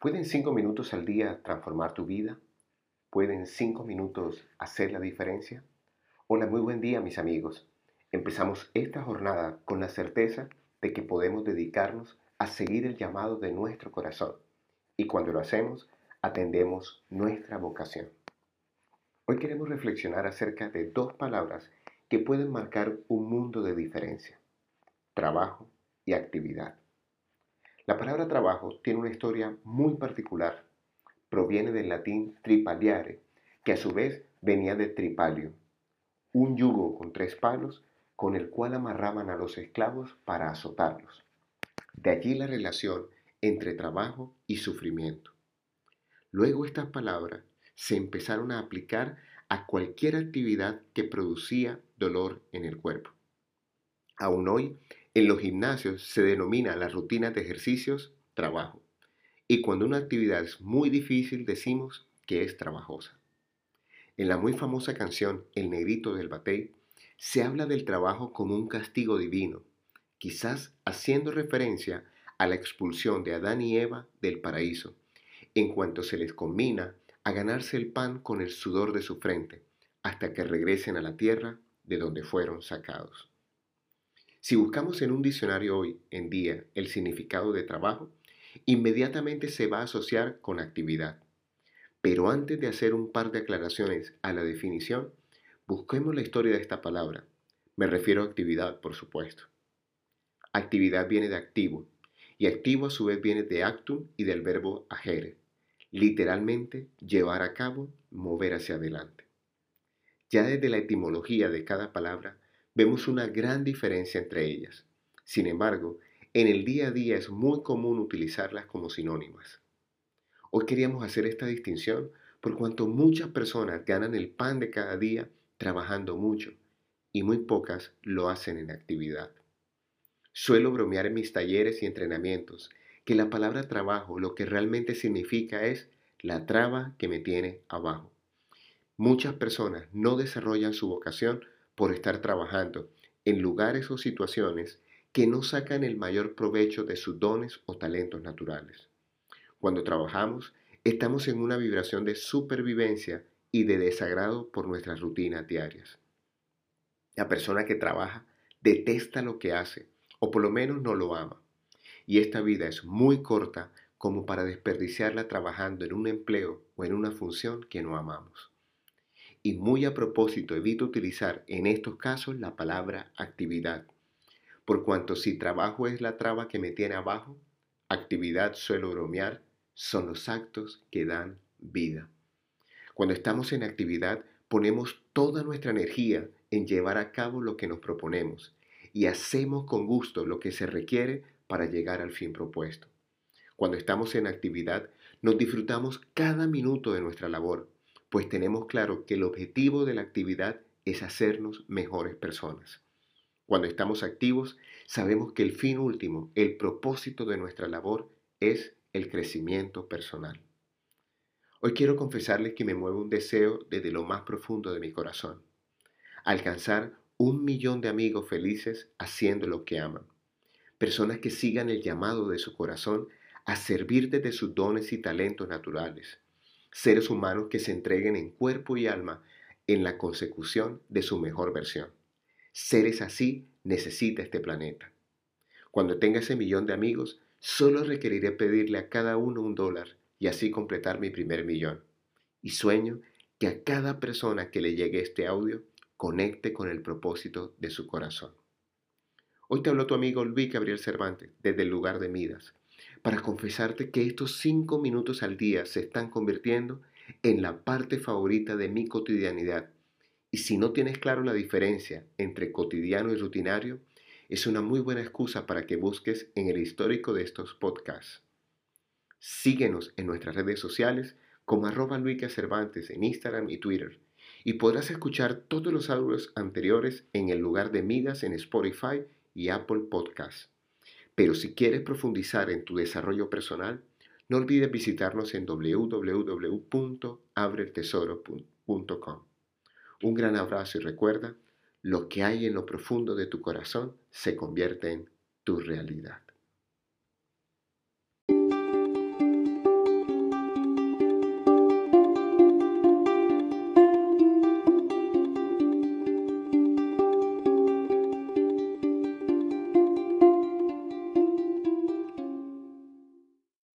¿Pueden cinco minutos al día transformar tu vida? ¿Pueden cinco minutos hacer la diferencia? Hola, muy buen día mis amigos. Empezamos esta jornada con la certeza de que podemos dedicarnos a seguir el llamado de nuestro corazón y cuando lo hacemos atendemos nuestra vocación. Hoy queremos reflexionar acerca de dos palabras que pueden marcar un mundo de diferencia, trabajo y actividad. La palabra trabajo tiene una historia muy particular. Proviene del latín tripaliare, que a su vez venía de tripalio, un yugo con tres palos con el cual amarraban a los esclavos para azotarlos. De allí la relación entre trabajo y sufrimiento. Luego estas palabras se empezaron a aplicar a cualquier actividad que producía dolor en el cuerpo. Aún hoy en los gimnasios se denomina la rutina de ejercicios trabajo. Y cuando una actividad es muy difícil decimos que es trabajosa. En la muy famosa canción El negrito del batey se habla del trabajo como un castigo divino, quizás haciendo referencia a la expulsión de Adán y Eva del paraíso, en cuanto se les combina a ganarse el pan con el sudor de su frente, hasta que regresen a la tierra de donde fueron sacados. Si buscamos en un diccionario hoy en día el significado de trabajo, inmediatamente se va a asociar con actividad. Pero antes de hacer un par de aclaraciones a la definición, busquemos la historia de esta palabra. Me refiero a actividad, por supuesto. Actividad viene de activo, y activo a su vez viene de actum y del verbo agere, literalmente llevar a cabo, mover hacia adelante. Ya desde la etimología de cada palabra vemos una gran diferencia entre ellas. Sin embargo, en el día a día es muy común utilizarlas como sinónimas. Hoy queríamos hacer esta distinción por cuanto muchas personas ganan el pan de cada día trabajando mucho y muy pocas lo hacen en actividad. Suelo bromear en mis talleres y entrenamientos que la palabra trabajo lo que realmente significa es la traba que me tiene abajo. Muchas personas no desarrollan su vocación por estar trabajando en lugares o situaciones que no sacan el mayor provecho de sus dones o talentos naturales. Cuando trabajamos, estamos en una vibración de supervivencia y de desagrado por nuestras rutinas diarias. La persona que trabaja detesta lo que hace, o por lo menos no lo ama. Y esta vida es muy corta como para desperdiciarla trabajando en un empleo o en una función que no amamos. Y muy a propósito evito utilizar en estos casos la palabra actividad, por cuanto si trabajo es la traba que me tiene abajo, actividad suelo bromear, son los actos que dan vida. Cuando estamos en actividad, ponemos toda nuestra energía en llevar a cabo lo que nos proponemos y hacemos con gusto lo que se requiere para llegar al fin propuesto. Cuando estamos en actividad, nos disfrutamos cada minuto de nuestra labor, pues tenemos claro que el objetivo de la actividad es hacernos mejores personas. Cuando estamos activos, sabemos que el fin último, el propósito de nuestra labor es el crecimiento personal. Hoy quiero confesarles que me mueve un deseo desde lo más profundo de mi corazón. Alcanzar un millón de amigos felices haciendo lo que aman. Personas que sigan el llamado de su corazón a servir desde sus dones y talentos naturales seres humanos que se entreguen en cuerpo y alma en la consecución de su mejor versión. Seres así necesita este planeta. Cuando tenga ese millón de amigos, solo requeriré pedirle a cada uno un dólar y así completar mi primer millón. Y sueño que a cada persona que le llegue este audio conecte con el propósito de su corazón. Hoy te habló tu amigo Luis Gabriel Cervantes desde el lugar de Midas para confesarte que estos cinco minutos al día se están convirtiendo en la parte favorita de mi cotidianidad. Y si no tienes claro la diferencia entre cotidiano y rutinario, es una muy buena excusa para que busques en el histórico de estos podcasts. Síguenos en nuestras redes sociales como arroba Cervantes en Instagram y Twitter y podrás escuchar todos los audios anteriores en el lugar de migas en Spotify y Apple Podcasts. Pero si quieres profundizar en tu desarrollo personal, no olvides visitarnos en www.abretesoro.com. Un gran abrazo y recuerda, lo que hay en lo profundo de tu corazón se convierte en tu realidad.